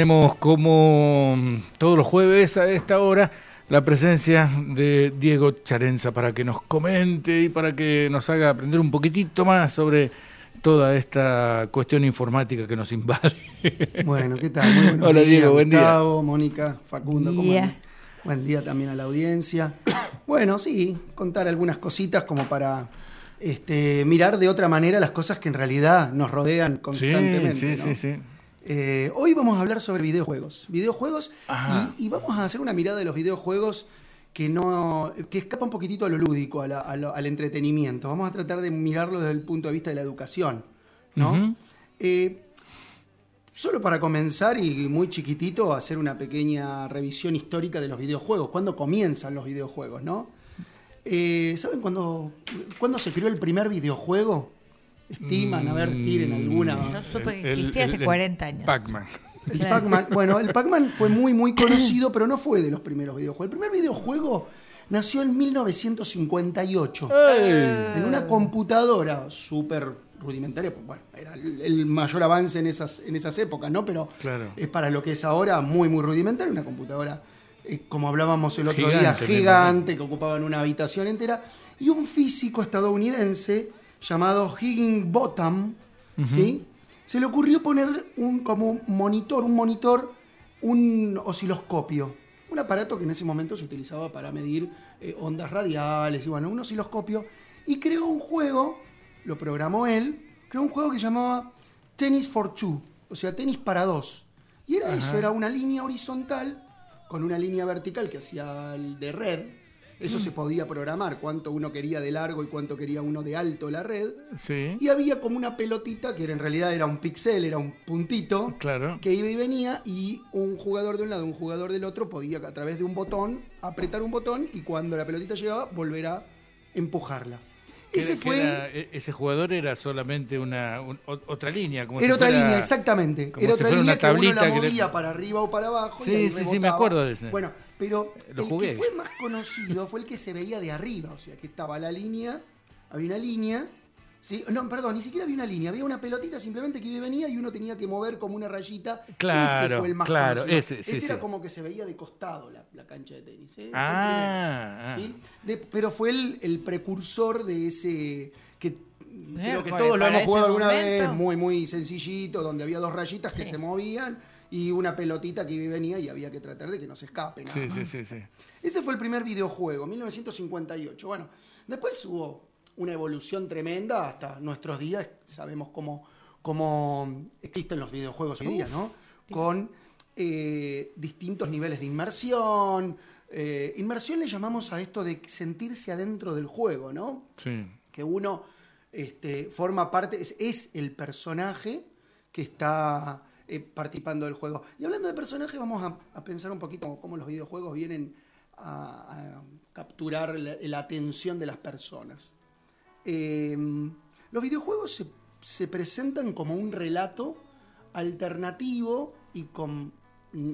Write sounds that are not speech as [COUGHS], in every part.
Tenemos como todos los jueves a esta hora la presencia de Diego Charenza para que nos comente y para que nos haga aprender un poquitito más sobre toda esta cuestión informática que nos invade. Bueno, ¿qué tal? Muy buenos [LAUGHS] Hola días, Diego, buen día. Gustavo, Mónica, Facundo, ¿cómo Día. Buen día también a la audiencia. Bueno, sí, contar algunas cositas como para este, mirar de otra manera las cosas que en realidad nos rodean Sí, constantemente. sí, ¿no? sí, sí. Eh, hoy vamos a hablar sobre videojuegos. Videojuegos y, y vamos a hacer una mirada de los videojuegos que no que escapa un poquitito a lo lúdico, a la- a lo- al entretenimiento. Vamos a tratar de mirarlo desde el punto de vista de la educación. ¿no? Eh, solo para comenzar y muy chiquitito, hacer una pequeña revisión histórica de los videojuegos. ¿Cuándo comienzan los videojuegos? ¿no? Eh, ¿Saben cuándo, cuándo se creó el primer videojuego? ¿Estiman? A ver, tiren alguna. Yo supe que El- existía el- hace el 40 años. Pac-Man. El Claro. Pac-Man, bueno, el Pac-Man fue muy, muy [COUGHS] conocido, pero no fue de los primeros videojuegos. El primer videojuego nació en 1958 en una computadora súper rudimentaria. pues, Bueno, era el mayor avance en esas, en esas épocas, ¿no? Pero Claro. es para lo que es ahora muy, muy rudimentaria. Una computadora, eh, como hablábamos el otro día, Gigante, que ocupaba en una habitación entera. Y un físico estadounidense llamado Higginbotham, ¿sí? Se le ocurrió poner un como monitor, un monitor, un osciloscopio. Un aparato que en ese momento se utilizaba para medir eh, ondas radiales y bueno, un osciloscopio. Y creó un juego, lo programó él, creó un juego que se llamaba Tennis for Two, o sea, tenis para dos. Y era eso, era una línea horizontal con una línea vertical que hacía el de red. Eso se podía programar, cuánto uno quería de largo y cuánto quería uno de alto la red. Sí, Y había como una pelotita que en realidad era un pixel, era un puntito claro. que iba y venía y un jugador de un lado, un jugador del otro podía a través de un botón apretar un botón y cuando la pelotita llegaba volver a empujarla. Ese fue era- e- ese jugador era solamente una un- otra línea. Como era si otra fuera- línea, exactamente. como Era si otra línea una que uno la tablita que le- movía para arriba o para abajo. Sí, y sí, sí, me acuerdo de ese. Bueno, pero Lo el jugué. que fue más conocido fue el que se veía de arriba. O sea, que estaba la línea, había una línea. ¿sí? No, perdón, ni siquiera había una línea. Había una pelotita simplemente que venía y uno tenía que mover como una rayita. Claro, ese fue el más claro, conocido. ese, sí, este era como que se veía de costado la, la cancha de tenis. ¿eh? Ah, primero, ¿sí? De- pero fue el, el precursor de ese que creo que por- todos lo hemos jugado alguna momento. vez, muy muy sencillito, donde había dos rayitas que Sí. se movían y una pelotita que venía y había que tratar de que no se escape. nada sí, sí, sí, sí. Ese fue el primer videojuego, 1958. Bueno, después hubo una evolución tremenda hasta nuestros días. Sabemos cómo, cómo existen los videojuegos hoy día, ¿no? Con eh, distintos niveles de inmersión. Eh, inmersión le llamamos a esto de sentirse adentro del juego, ¿no? Sí. que uno este, forma parte, es, es el personaje que está eh, participando del juego. Y hablando de personaje, vamos a, a pensar un poquito cómo los videojuegos vienen a, a capturar la, la atención de las personas. Eh, los videojuegos se, se presentan como un relato alternativo y con,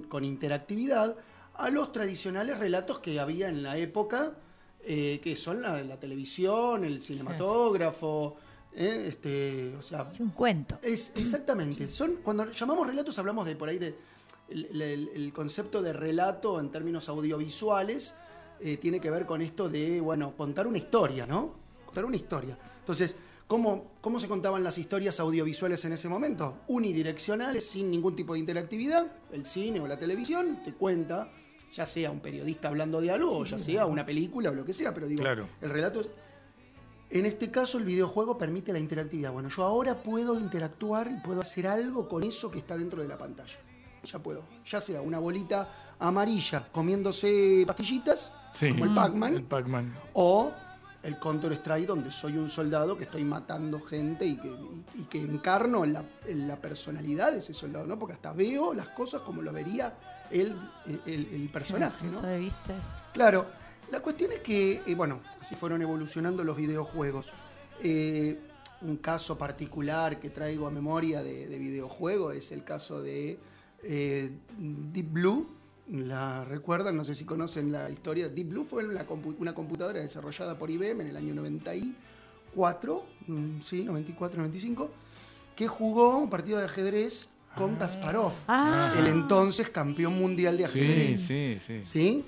con interactividad a los tradicionales relatos que había en la época, eh, que son la, la televisión, el cinematógrafo, eh, este, o sea, Es un cuento. es exactamente. Son cuando llamamos relatos hablamos de por ahí de el, el- el concepto de relato en términos audiovisuales eh, tiene que ver con esto de bueno contar una historia, ¿no? Contar una historia. Entonces, ¿cómo, cómo se contaban las historias audiovisuales en ese momento? Unidireccionales, sin ningún tipo de interactividad. El cine o la televisión te cuenta, ya sea un periodista hablando de algo, o ya sea una película o lo que sea, pero digo, Claro. el relato es en este caso, el videojuego permite la interactividad. Bueno, yo ahora puedo interactuar y puedo hacer algo con eso que está dentro de la pantalla. Ya puedo. Ya sea una bolita amarilla comiéndose pastillitas, Sí. como el Pac-Man, El Pac-Man. o el Counter-Strike, donde soy un soldado que estoy matando gente y que, y- y que encarno la, en la personalidad de ese soldado, ¿no? Porque hasta veo las cosas como lo vería el, el- el personaje, ¿no? Claro, la cuestión es que, eh, bueno, así fueron evolucionando los videojuegos. Eh, un caso particular que traigo a memoria de, de videojuego es el caso de eh, Deep Blue. ¿La recuerdan? No sé si conocen la historia. Deep Blue fue una, compu- una computadora desarrollada por IBM en el año 94, mm, sí, 94, 95, que jugó un partido de ajedrez con Kasparov, Ah. el entonces campeón mundial de Sí, ajedrez. sí, sí. ¿Sí?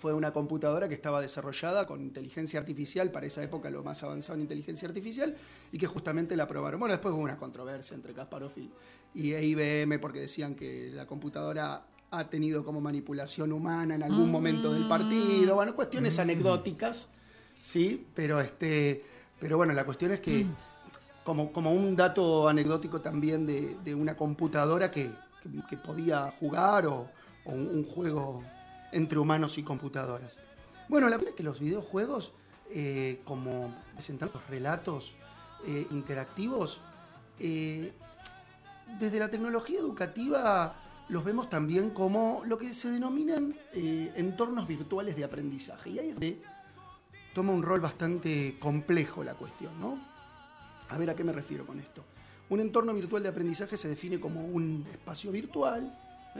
Fue una computadora que estaba desarrollada con inteligencia artificial, para esa época lo más avanzado en inteligencia artificial, y que justamente la aprobaron. Bueno, después hubo una controversia entre Kasparov y, y IBM porque decían que la computadora ha tenido como manipulación humana en algún momento del partido. Bueno, cuestiones anecdóticas, ¿sí? Pero, este, pero bueno, la cuestión es que, como, como un dato anecdótico también de, de una computadora que, que- que podía jugar o, o un, un juego entre humanos y computadoras. Bueno, la verdad es que los videojuegos, eh, como presentan los relatos eh, interactivos, eh, desde la tecnología educativa los vemos también como lo que se denominan entornos virtuales de aprendizaje. Y ahí es toma un rol bastante complejo la cuestión, ¿no? A ver a qué me refiero con esto. Un entorno virtual de aprendizaje se define como un espacio virtual,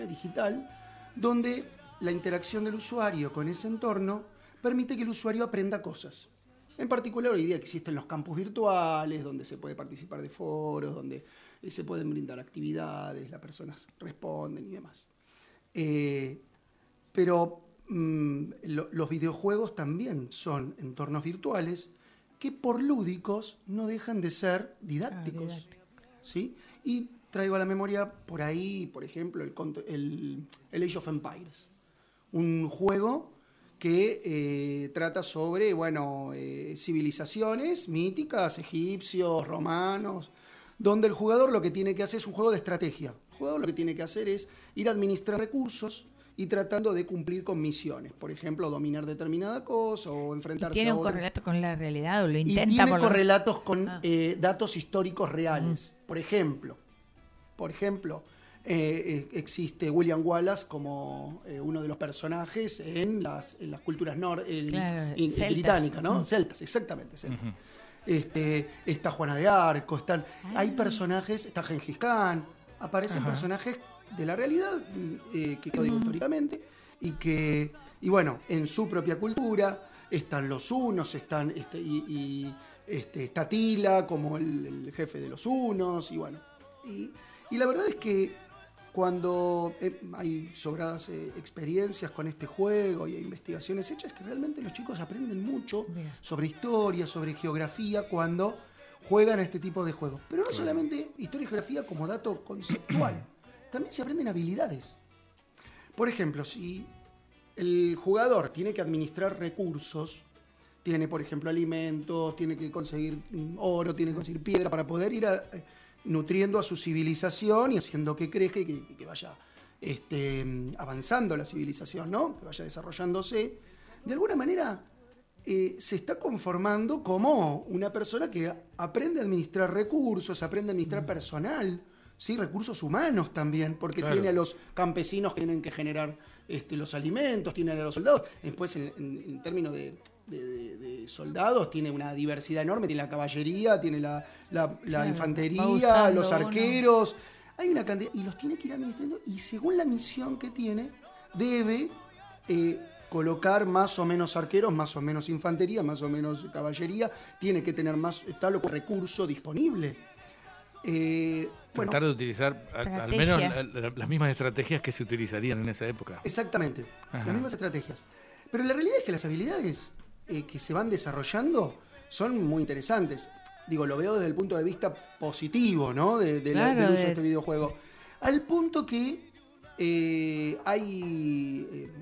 digital, donde la interacción del usuario con ese entorno permite que el usuario aprenda cosas. En particular, hoy día existen los campus virtuales, donde se puede participar de foros, donde eh, se pueden brindar actividades, las personas responden y demás. Eh, pero mm, lo- los videojuegos también son entornos virtuales que por lúdicos no dejan de ser didácticos. didácticos. ¿sí? Y traigo a la memoria por ahí, por ejemplo, el, el- el Age of Empires, un juego que eh, trata sobre, bueno, eh, civilizaciones míticas, egipcios, romanos, donde el jugador lo que tiene que hacer es un juego de estrategia. El jugador lo que tiene que hacer es ir a administrar recursos y tratando de cumplir con misiones. Por ejemplo, dominar determinada cosa o enfrentarse ¿Tiene a un correlato con la realidad o lo Y intenta tiene por correlatos con Ah. eh, datos históricos reales. Por ejemplo, por ejemplo, eh, eh, existe William Wallace como eh, uno de los personajes en las, en las culturas nor en- Claro, británicas, ¿no? Celtas, exactamente, celtas. Este, está Juana de Arco, están, hay personajes, está Gengis Khan, aparecen personajes de la realidad, mm, eh, que lo digo históricamente, y que, y bueno, en su propia cultura están los unos, están, este, y, y, este, está Tila como el, el jefe de los unos, y bueno, y, y la verdad es que cuando eh, hay sobradas eh, experiencias con este juego y hay investigaciones hechas, que realmente los chicos aprenden mucho Bien. sobre historia, sobre geografía, cuando juegan a este tipo de juegos. Pero no solamente historia y geografía como dato conceptual, [CLEARS THROAT] también se aprenden habilidades. Por ejemplo, si el jugador tiene que administrar recursos, tiene, por ejemplo, alimentos, tiene que conseguir mm, oro, tiene que conseguir piedra para poder ir a- eh, nutriendo a su civilización y haciendo que crezca y que, que vaya este, mm, avanzando la civilización, ¿no? Que vaya desarrollándose. De alguna manera eh, se está conformando como una persona que aprende a administrar recursos, aprende a administrar personal, ¿sí? recursos humanos también, porque Claro. tiene a los campesinos que tienen que generar este, los alimentos, tiene a los soldados. Después, en, en- en términos de, de- de- de soldados, tiene una diversidad enorme, tiene la caballería, tiene la, la- la Claro, va infantería, usando los arqueros. Hay una cantidad, y los tiene que ir administrando, y según la misión que tiene, debe eh, colocar más o menos arqueros, más o menos infantería, más o menos caballería, tiene que tener más tal recurso disponible. Eh, bueno, Tratar de utilizar al menos la- la- las mismas estrategias que se utilizarían en esa época. Exactamente, Ajá. las mismas estrategias. Pero la realidad es que las habilidades eh, que se van desarrollando son muy interesantes. Digo, lo veo desde el punto de vista positivo, ¿no? De, de la- Claro, del uso de- este videojuego. Al punto que eh, hay eh,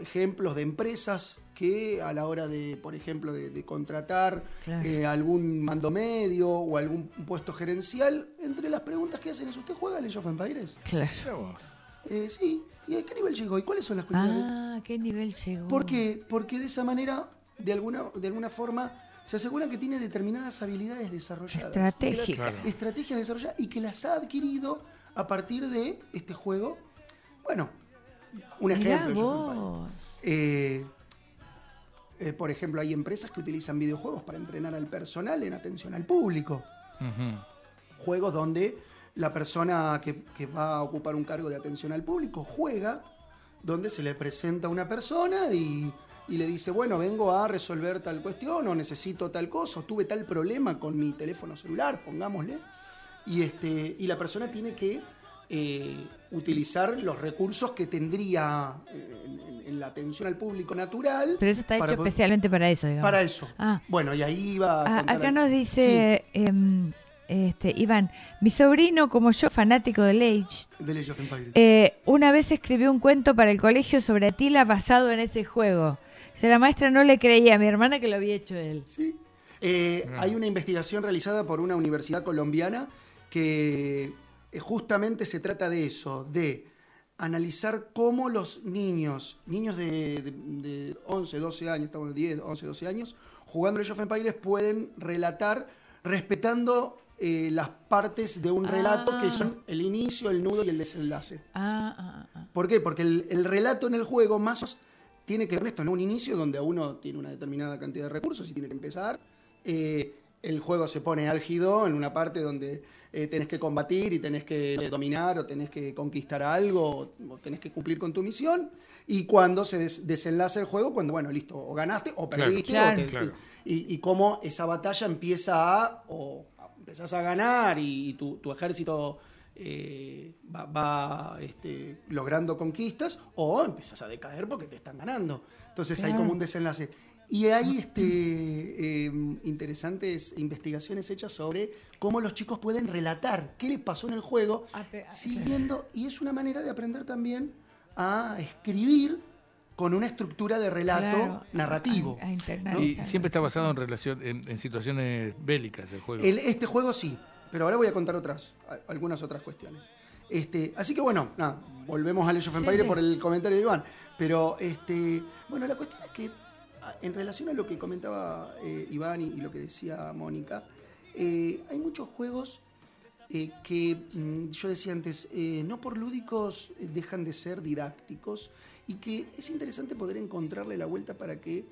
ejemplos de empresas que a la hora de, por ejemplo, de, de contratar Claro. eh, algún mando medio o algún puesto gerencial, entre las preguntas que hacen es, ¿usted juega Age of Empires? Claro. Eh, sí. ¿Y a qué nivel llegó? ¿Y cuáles son las cuestiones? Ah, ¿qué nivel llegó? ¿Por qué? Porque de esa manera, de alguna, de alguna forma, se aseguran que tiene determinadas habilidades desarrolladas. Estratégicas. Y que las- Claro. Estrategias desarrolladas y que las ha adquirido a partir de este juego. Bueno, un ejemplo. Eh, eh, por ejemplo, hay empresas que utilizan videojuegos para entrenar al personal en atención al público. Juegos donde la persona que, que va a ocupar un cargo de atención al público juega, donde se le presenta una persona y, y le dice, bueno, vengo a resolver tal cuestión o necesito tal cosa, o tuve tal problema con mi teléfono celular, pongámosle. Y, este, y la persona tiene que eh, utilizar los recursos que tendría eh, en, en- en la atención al público natural. Pero eso está hecho poder- especialmente para eso, digamos. Para eso. Ah. Bueno, y ahí iba a Ah, acá nos dice em, este, Iván, mi sobrino, como yo, fanático del Age, Sí, de Age of eh, una vez escribió un cuento para el colegio sobre Atila basado en ese juego. Si la maestra no le creía a mi hermana que lo había hecho él. Sí. Eh, Hay una investigación realizada por una universidad colombiana que eh, justamente se trata de eso, de analizar cómo los niños, niños de, de- de 11, 12 años, estamos en 10, 11, 12 años, jugando Age of Empires pueden relatar respetando eh, las partes de un relato Ah. que son el inicio, el nudo y el desenlace. Ah, ah, ah. ¿Por qué? Porque el, el relato en el juego más o menos tiene que ver con esto, ¿no? Un inicio donde uno tiene una determinada cantidad de recursos y tiene que empezar. Eh, el juego se pone álgido en una parte donde eh, tenés que combatir y tenés que eh, dominar o tenés que conquistar algo o, o tenés que cumplir con tu misión. Y cuando se des- desenlaza el juego, cuando, bueno, listo, o ganaste o Claro. perdiste. o Claro. te- Claro. y, y cómo esa batalla empieza a, o empezás a ganar y tu, tu ejército eh, va, va, este, logrando conquistas o empezás a decaer porque te están ganando. Entonces hay como un desenlace. Y hay este, eh, interesantes investigaciones hechas sobre cómo los chicos pueden relatar qué les pasó en el juego, siguiendo, y es una manera de aprender también a escribir con una estructura de relato Claro, narrativo. a- a Y siempre está basado en relación en, en situaciones bélicas el juego. El- este juego sí, pero ahora voy a contar otras, algunas otras cuestiones. Este, así que bueno, nada, volvemos al Age of Sí, Empires sí. por el comentario de Iván. Pero este, bueno, la cuestión es que en relación a lo que comentaba eh, Iván y, y lo que decía Mónica, eh, hay muchos juegos eh, que mm, yo decía antes, no por lúdicos dejan de ser didácticos y que es interesante poder encontrarle la vuelta para que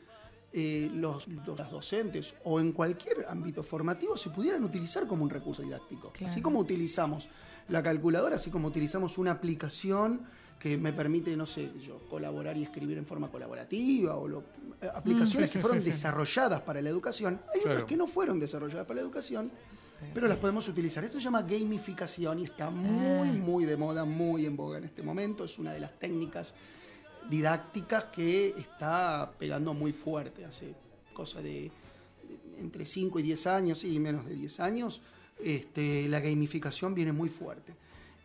eh, los, los docentes o en cualquier ámbito formativo se pudieran utilizar como un recurso didáctico. Claro. Así como utilizamos la calculadora, así como utilizamos una aplicación que me permite, no sé, yo colaborar y escribir en forma colaborativa, o lo- eh, aplicaciones sí, que fueron sí, sí. desarrolladas para la educación. Hay Claro. otras que no fueron desarrolladas para la educación, pero las podemos utilizar. Esto se llama gamificación y está muy, muy de moda, muy en boga en este momento. Es una de las técnicas didácticas que está pegando muy fuerte. Hace cosa de, de entre 5 y 10 años, y menos de 10 años, este, la gamificación viene muy fuerte.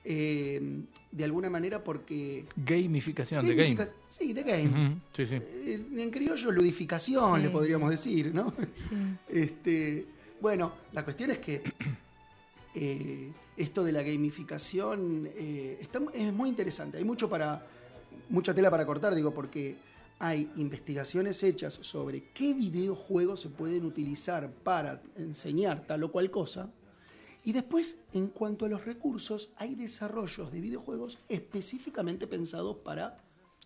Eh, de alguna manera porque... Gamificación de game. Sí, de game. Ujú, Sí, sí. Eh, En criollo, ludificación, Sí. le podríamos decir, ¿no? Sí. Este, bueno, la cuestión es que eh, esto de la gamificación eh, está es muy interesante. Hay mucho para, mucha tela para cortar, digo, porque hay investigaciones hechas sobre qué videojuegos se pueden utilizar para enseñar tal o cual cosa. Y después, en cuanto a los recursos, hay desarrollos de videojuegos específicamente pensados para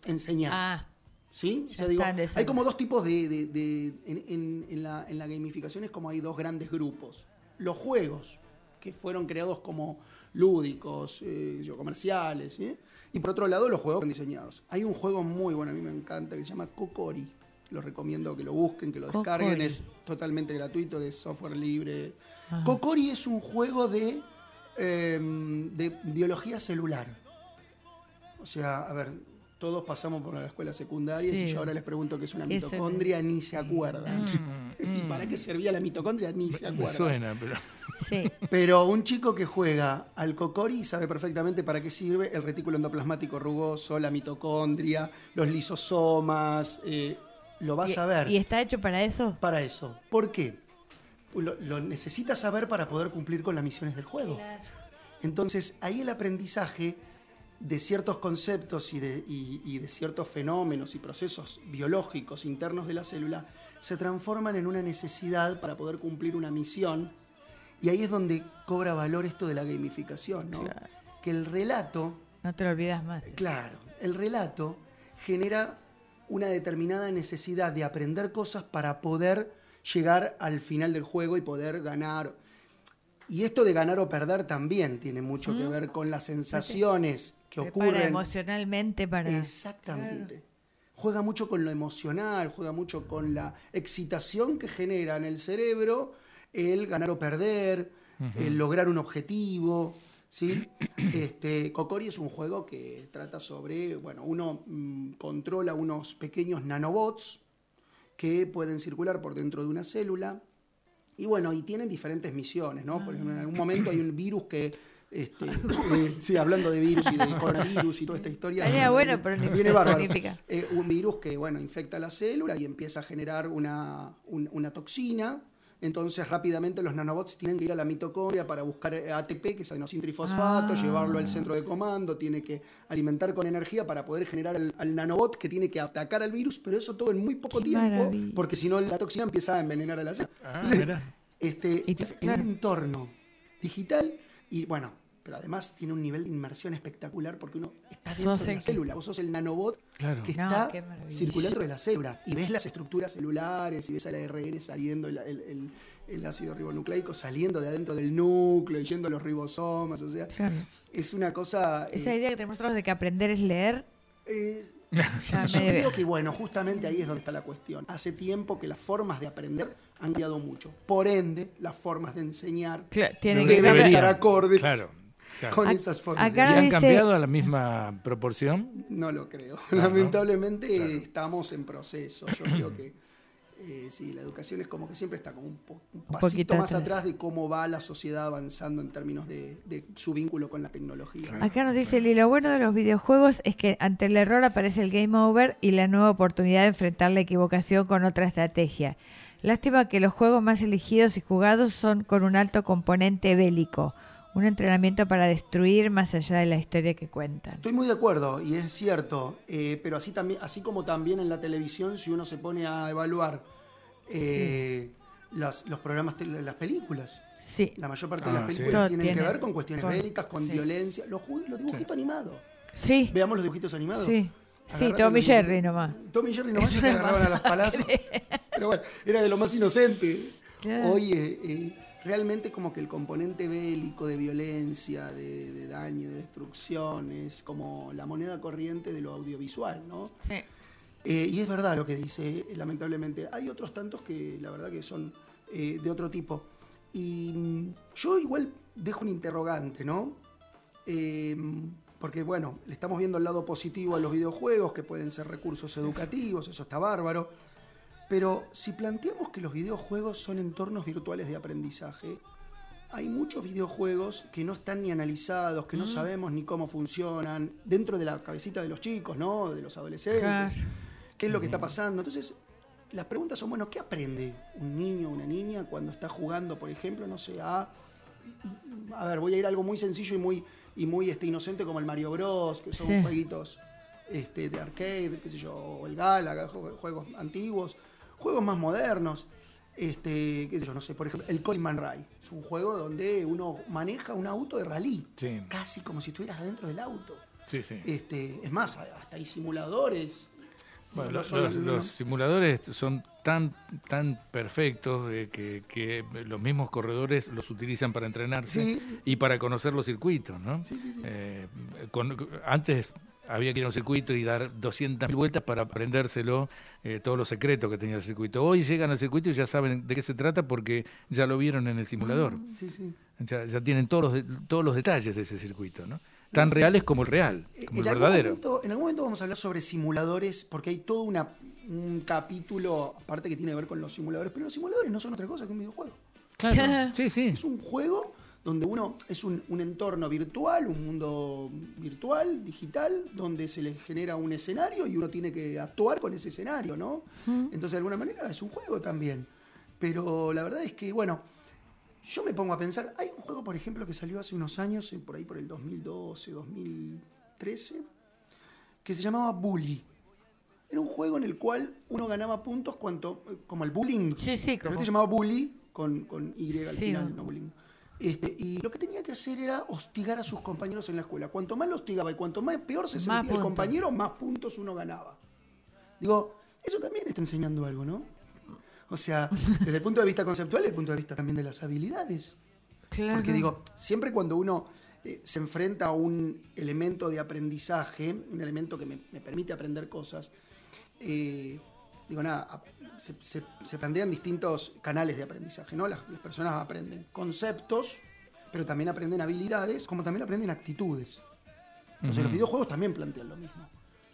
enseñar. Ah, ¿Sí? O sea, digo, hay como dos tipos de... de- de- en, en- en la, en la gamificación es como hay dos grandes grupos. Los juegos, que fueron creados como lúdicos, eh, yo, comerciales, ¿sí? Y por otro lado los juegos son diseñados. Hay un juego muy bueno, a mí me encanta, que se llama Kokori. Lo recomiendo que lo busquen, que lo descarguen, Kokori. es totalmente gratuito, de software libre. Ah. Kokori es un juego de, eh, de biología celular. O sea, a ver, todos pasamos por la escuela secundaria y Sí. si yo ahora les pregunto qué es una ¿Qué es el- mitocondria, ni se acuerdan. [LAUGHS] Mm, ¿Y mm. para qué servía la mitocondria? Ni se Me acuerdan. suena, pero. sí. Pero un chico que juega al cocori sabe perfectamente para qué sirve el retículo endoplasmático rugoso, la mitocondria, los lisosomas. eh, lo vas Y- a ver ¿Y está hecho para eso? para eso. ¿Por qué? Lo, lo necesitas saber para poder cumplir con las misiones del juego. Entonces, ahí el aprendizaje de ciertos conceptos y de, y- y de ciertos fenómenos y procesos biológicos internos de la célula se transforman en una necesidad para poder cumplir una misión. Y ahí es donde cobra valor esto de la gamificación, ¿no? Claro. Que el relato No te lo olvidas más. Claro, el relato genera una determinada necesidad de aprender cosas para poder llegar al final del juego y poder ganar. Y esto de ganar o perder también tiene mucho que ver con las sensaciones que Prepara ocurren. emocionalmente para... Exactamente. Juega mucho con lo emocional, juega mucho con la excitación que genera en el cerebro el ganar o perder, el lograr un objetivo. ¿sí? [CLEARS THROAT] Este, Kokori es un juego que trata sobre, bueno, uno mm, controla unos pequeños nanobots que pueden circular por dentro de una célula. Y bueno, y tienen diferentes misiones, ¿no? Por ejemplo, en algún momento hay un virus que este, [LAUGHS] eh, sí, hablando de virus y de coronavirus y toda esta historia. Estaría bueno, pero viene [LAUGHS] bárbaro. Eh, un virus que, bueno, infecta la célula y empieza a generar una, un- una toxina. Entonces, rápidamente los nanobots tienen que ir a la mitocondria para buscar ATP, que es adenosíntrifosfato, Ah. llevarlo al centro de comando, tiene que alimentar con energía para poder generar el- al nanobot que tiene que atacar al virus, pero eso todo en muy poco Qué tiempo, maravilla. porque si no la toxina empieza a envenenar a la célula. Ah, este, es en claro. un entorno digital y bueno, pero además tiene un nivel de inmersión espectacular porque uno está dentro de la célula, vos sos el nanobot Claro. que No, está maravilla. circulando de la célula y ves las estructuras celulares y ves al ARN saliendo el, el- el- el ácido ribonucleico saliendo de adentro del núcleo y yendo a los ribosomas, o sea, Claro. es una cosa... Esa eh, idea que tenemos todos de que aprender es leer, eh, [LAUGHS] ya yo creo que, bueno, justamente ahí es donde está la cuestión. Hace tiempo que las formas de aprender han cambiado mucho. Por ende, las formas de enseñar Cla- tienen Deben que estar acordes Claro, claro. con Ac- esas formas. acá ¿Y nos han dice- cambiado a la misma proporción? No lo creo. ¿no? Lamentablemente Claro. estamos en proceso. Yo creo que eh, sí, la educación es como que siempre está como un, po- un Un pasito poquito más atrás. atrás de cómo va la sociedad avanzando en términos de, de su vínculo con la tecnología. Claro. Acá nos dice, y lo bueno de los videojuegos es que ante el error aparece el game over y la nueva oportunidad de enfrentar la equivocación con otra estrategia. Lástima que los juegos más elegidos y jugados son con un alto componente bélico, un entrenamiento para destruir más allá de la historia que cuentan. Estoy muy de acuerdo y es cierto, eh, pero así, también, así como también en la televisión, si uno se pone a evaluar eh, las- los programas, las películas, Sí, la mayor parte Ah, de las sí. películas tienen tiene- que ver con cuestiones con- bélicas, con sí. violencia, los, los dibujitos animados. sí, Veamos los dibujitos animados. sí. Sí, Tommy los Jerry nomás. Tommy y Jerry nomás ya se agarraban a las palazos. [LAUGHS] Pero bueno, era de lo más inocente. Claro. Hoy eh, eh, realmente como que el componente bélico de violencia, de, de daño, de destrucción, es como la moneda corriente de lo audiovisual, ¿no? Sí. Eh, y es verdad lo que dice, lamentablemente. Hay otros tantos que la verdad que son eh, de otro tipo. Y mm, yo igual dejo un interrogante, ¿no? Eh, porque bueno, le estamos viendo el lado positivo a los videojuegos, que pueden ser recursos educativos, eso está bárbaro. Pero si planteamos que los videojuegos son entornos virtuales de aprendizaje, hay muchos videojuegos que no están ni analizados, que no sabemos ni cómo funcionan, dentro de la cabecita de los chicos, ¿no? De los adolescentes. Claro. ¿Qué es lo que está pasando? Entonces, las preguntas son, bueno, ¿qué aprende un niño o una niña cuando está jugando, por ejemplo, no sé, a... A ver, voy a ir a algo muy sencillo y muy, y muy este, inocente como el Mario Bros, que son Sí. jueguitos este, de arcade, qué sé yo, o el jue- juegos antiguos, juegos más modernos. Este, qué sé yo, no sé, por ejemplo, el Coleman Ray. Es un juego donde uno maneja un auto de rally. Sí. Casi como si estuvieras adentro del auto. Sí, sí. Este, es más, hasta hay simuladores. Bueno, No los, solo- los- los simuladores son tan tan perfectos eh, que, que los mismos corredores los utilizan para entrenarse Sí. y para conocer los circuitos, ¿no? Sí, sí, sí. Eh, con- antes había que ir a un circuito y dar 200.000 vueltas para aprendérselo, eh, todos los secretos que tenía el circuito. Hoy llegan al circuito y ya saben de qué se trata porque ya lo vieron en el simulador. Sí, sí. Ya, ya tienen todos los, todos los detalles de ese circuito, ¿no? Tan reales como el real, Eh, como el en, algún verdadero. momento, en algún momento vamos a hablar sobre simuladores, porque hay todo una, un capítulo aparte que tiene que ver con los simuladores, pero los simuladores no son otra cosa que un videojuego. Claro, [LAUGHS] sí, sí. Es un juego donde uno es un, un entorno virtual, un mundo virtual, digital, donde se le genera un escenario y uno tiene que actuar con ese escenario, ¿no? Entonces, de alguna manera, es un juego también. Pero la verdad es que, bueno, yo me pongo a pensar, hay un juego, por ejemplo, que salió hace unos años, eh, por ahí por el 2012, 2013, que se llamaba Bully. Era un juego en el cual uno ganaba puntos cuanto, eh, como el bullying. Sí, sí, Pero como- este se llamaba Bully con, con Y al Sí, final, un- no bullying. Este, y lo que tenía que hacer era hostigar a sus compañeros en la escuela. Cuanto más lo hostigaba y cuanto más peor se Más sentía el compañero, más puntos uno ganaba. Digo, eso también está enseñando algo, ¿no? O sea, desde el punto de vista conceptual y desde el punto de vista también de las habilidades. Claro. Porque digo, siempre cuando uno eh, se enfrenta a un elemento de aprendizaje, un elemento que me, me permite aprender cosas, eh, digo, nada, se, se- se plantean distintos canales de aprendizaje, ¿no? Las, las personas aprenden conceptos, pero también aprenden habilidades, como también aprenden actitudes. Entonces los videojuegos también plantean lo mismo.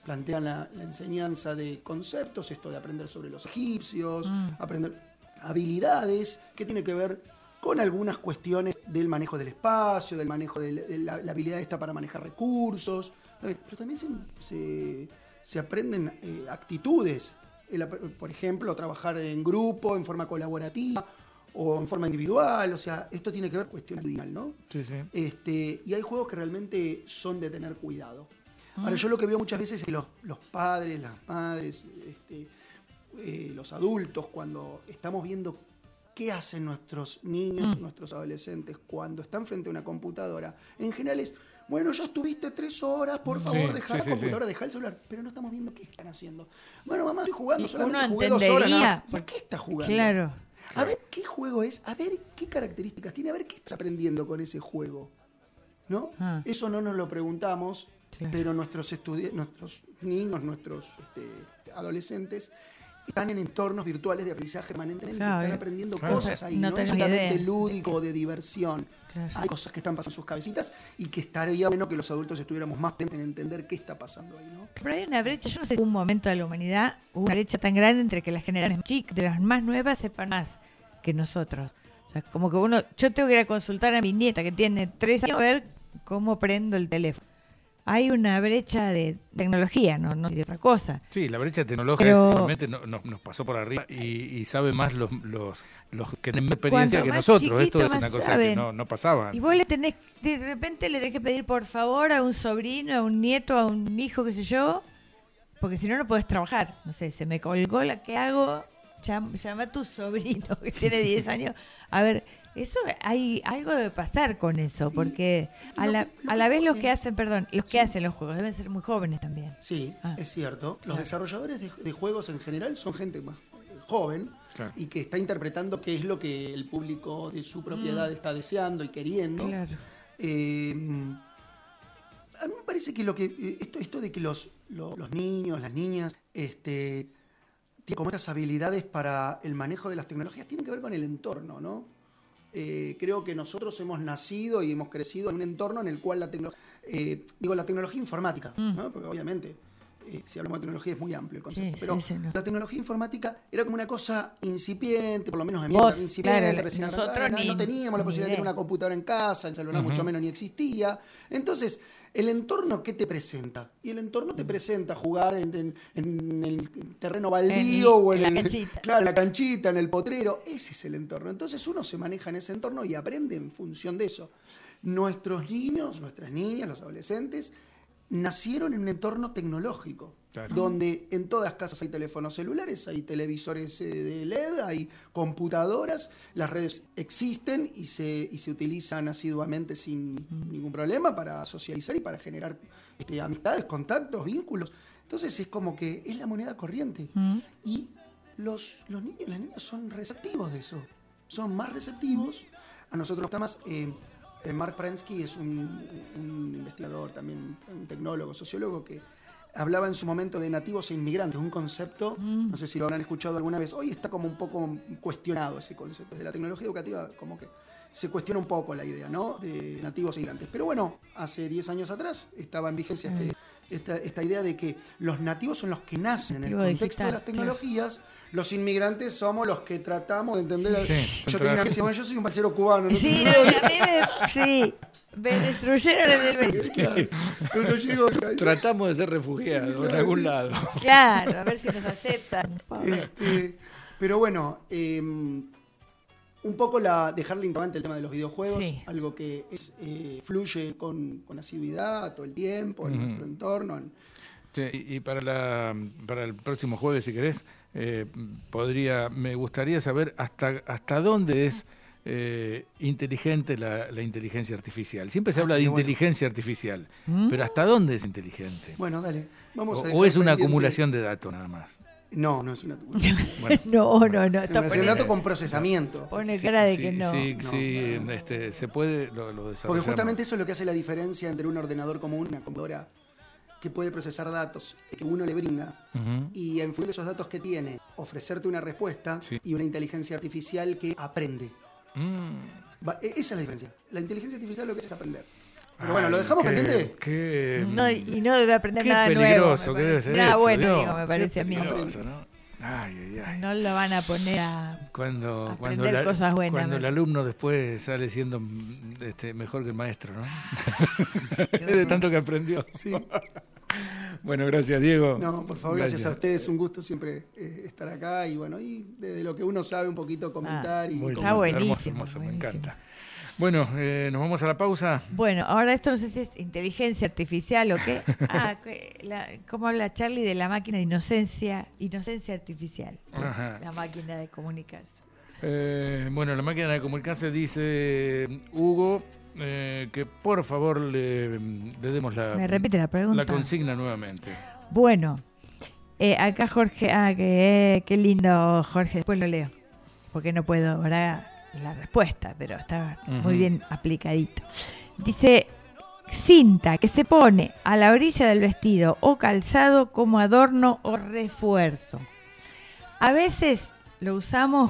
Plantean la, la enseñanza de conceptos, esto de aprender sobre los egipcios, aprender habilidades que tiene que ver con algunas cuestiones del manejo del espacio, del manejo de la, habilidad esta para manejar recursos, pero también se, se- se aprenden eh, actitudes, El ap- por ejemplo, trabajar en grupo, en forma colaborativa o en forma individual, o sea, esto tiene que ver individual, ¿no? Sí, sí. Este, y hay juegos que realmente son de tener cuidado. Ahora, yo lo que veo muchas veces es que los, los padres, las madres, este, eh, los adultos, cuando estamos viendo qué hacen nuestros niños, nuestros adolescentes, cuando están frente a una computadora, en general es, bueno, ya estuviste tres horas, por Sí, favor, deja sí, la sí, computadora, sí. deja el celular, pero no estamos viendo qué están haciendo. Bueno, mamá, estoy jugando, Y solamente uno jugué dos horas. nada más. ¿Y entendería, a qué está jugando? Claro. A ver qué juego es, a ver qué características tiene, a ver qué estás aprendiendo con ese juego. ¿No? Ah. Eso no nos lo preguntamos, Claro. pero nuestros nuestros niños, nuestros este, adolescentes están en entornos virtuales de aprendizaje permanentemente, Claro, están eh. aprendiendo Claro. cosas ahí, No no, es solamente lúdico de diversión. Claro. Hay cosas que están pasando en sus cabecitas y que estaría bueno que los adultos estuviéramos más pendientes en entender qué está pasando ahí, ¿no? Pero hay una brecha, yo no sé un momento de la humanidad, hubo una brecha tan grande entre que las generaciones chicas, de las más nuevas, sepan más que nosotros. O sea, como que uno, yo tengo que ir a consultar a mi nieta que tiene tres años a ver cómo prendo el teléfono. Hay una brecha de tecnología, no, no de otra cosa. Sí, la brecha tecnológica realmente no- no- nos pasó por arriba y, y sabe más los, los, los que tienen experiencia que nosotros. Esto es una cosa que no, no pasaba. Y vos le tenés, de repente le tenés que pedir por favor a un sobrino, a un nieto, a un hijo, qué sé yo, porque si no, no podés trabajar. No sé, se me colgó la que hago, Llam- llama a tu sobrino que tiene 10 [LAUGHS] años. A ver, eso hay algo debe pasar con eso, porque a lo la, a la vez los que hacen, perdón, los que hacen los juegos deben ser muy jóvenes también. Sí, Ah. es cierto. Los Claro. desarrolladores de, de juegos en general son gente más joven Claro. y que está interpretando qué es lo que el público de su propiedad está deseando y queriendo. Mm. Claro. Eh, a mí me parece que lo que esto, esto de que los, lo- los niños, las niñas, este, tienen como estas habilidades para el manejo de las tecnologías, tiene que ver con el entorno, ¿no? Eh, creo que nosotros hemos nacido y hemos crecido en un entorno en el cual la tecnología, digo, la tecnología informática, ¿no? porque obviamente eh, si hablamos de tecnología es muy amplio el concepto, Sí, pero sí, sí, no. la tecnología informática era como una cosa incipiente, por lo menos en mi Vos, incipiente, claro, recién nosotros ni- no teníamos la posibilidad de tener una computadora en casa, el celular mucho menos ni existía. Entonces, el entorno, ¿qué te presenta? Y el entorno te presenta jugar en, en- en el terreno baldío En- o en la canchita. claro, la canchita, en el potrero. Ese es el entorno. Entonces uno se maneja en ese entorno y aprende en función de eso. Nuestros niños, nuestras niñas, los adolescentes, nacieron en un entorno tecnológico, Claro. donde en todas las casas hay teléfonos celulares, hay televisores eh, de LED, hay computadoras, las redes existen y se, y se utilizan asiduamente sin ningún problema para socializar y para generar este, amistades, contactos, vínculos. Entonces es como que es la moneda corriente. Y los, los niños y las niñas son receptivos de eso, son más receptivos. A nosotros nos está más... eh, Mark Prensky es un, un investigador, también un tecnólogo, sociólogo, que hablaba en su momento de nativos e inmigrantes, un concepto, no sé si lo habrán escuchado alguna vez, hoy está como un poco cuestionado ese concepto. Desde la tecnología educativa como que se cuestiona un poco la idea, ¿no? De nativos e inmigrantes. Pero bueno, hace 10 años atrás estaba en vigencia este- esta, esta idea de que los nativos son los que nacen en el contexto de las tecnologías, los inmigrantes somos los que tratamos de entender... Sí, yo tenía que bueno, yo soy un parcero cubano. no Sí, [LAUGHS] no, idea. a mí me, sí, me destruyeron en el. [LAUGHS] Claro. Llego, Tratamos de ser refugiados en algún lado. Claro, a ver si nos aceptan. Este, pero bueno, eh, un poco la, dejarle interrogante el tema de los videojuegos, Sí. algo que es, eh, fluye con, con asiduidad todo el tiempo en nuestro entorno. en- Sí, y para, la, para el próximo jueves, si querés, eh, podría, me gustaría saber hasta, hasta dónde es eh, inteligente la, la inteligencia artificial. Siempre se Ah, habla de bueno. inteligencia artificial, pero ¿hasta dónde es inteligente? Bueno, dale. Vamos O, a o es una acumulación de datos nada más. No, no es una acumulación. [LAUGHS] Bueno, [LAUGHS] No, no, no, Es poniendo, dato con procesamiento. pone sí, cara de sí, que no. Sí, No, sí, no, no. este, se puede, lo, lo Porque justamente eso es lo que hace la diferencia entre un ordenador común una computadora que puede procesar datos que uno le brinda y en función de esos datos que tiene, ofrecerte una respuesta Sí. y una inteligencia artificial que aprende. Mm, Va- e- esa es la diferencia. La inteligencia artificial lo que hace es aprender. Pero bueno, ¿lo dejamos Qué- pendiente? Qué, No, y no debe aprender qué nada peligroso nuevo. que me debe ser Nada eso, bueno, digo, me parece a mí. ¿no? Ay, ay, ay. No lo van a poner a... Cuando, Aprender cuando, la- cosas buenas, cuando el me- alumno después sale siendo mm, este, mejor que el maestro, ¿no? [LAUGHS] de tanto que aprendió. Sí. [LAUGHS] Bueno, gracias, Diego. No, por favor, gracias, a ustedes. Un gusto siempre eh, estar acá y bueno, y desde lo que uno sabe un poquito comentar y Muy Está buenísimo, Hermoso, hermoso, me buenísimo. encanta. Bueno, eh, nos vamos a la pausa. Bueno, ahora esto no sé si es inteligencia artificial o qué. [LAUGHS] Ah, la- ¿cómo habla Charlie de la máquina de inocencia? Inocencia artificial. Ajá. La máquina de comunicarse. Eh, bueno, la máquina de comunicarse dice Hugo eh, que por favor le, le demos la, Me repite la pregunta. la consigna nuevamente. Bueno, eh, acá Jorge, ah, que, qué lindo Jorge, después lo leo, porque no puedo ahora la respuesta, pero está muy bien aplicadito. Dice, cinta que se pone a la orilla del vestido o calzado como adorno o refuerzo. A veces lo usamos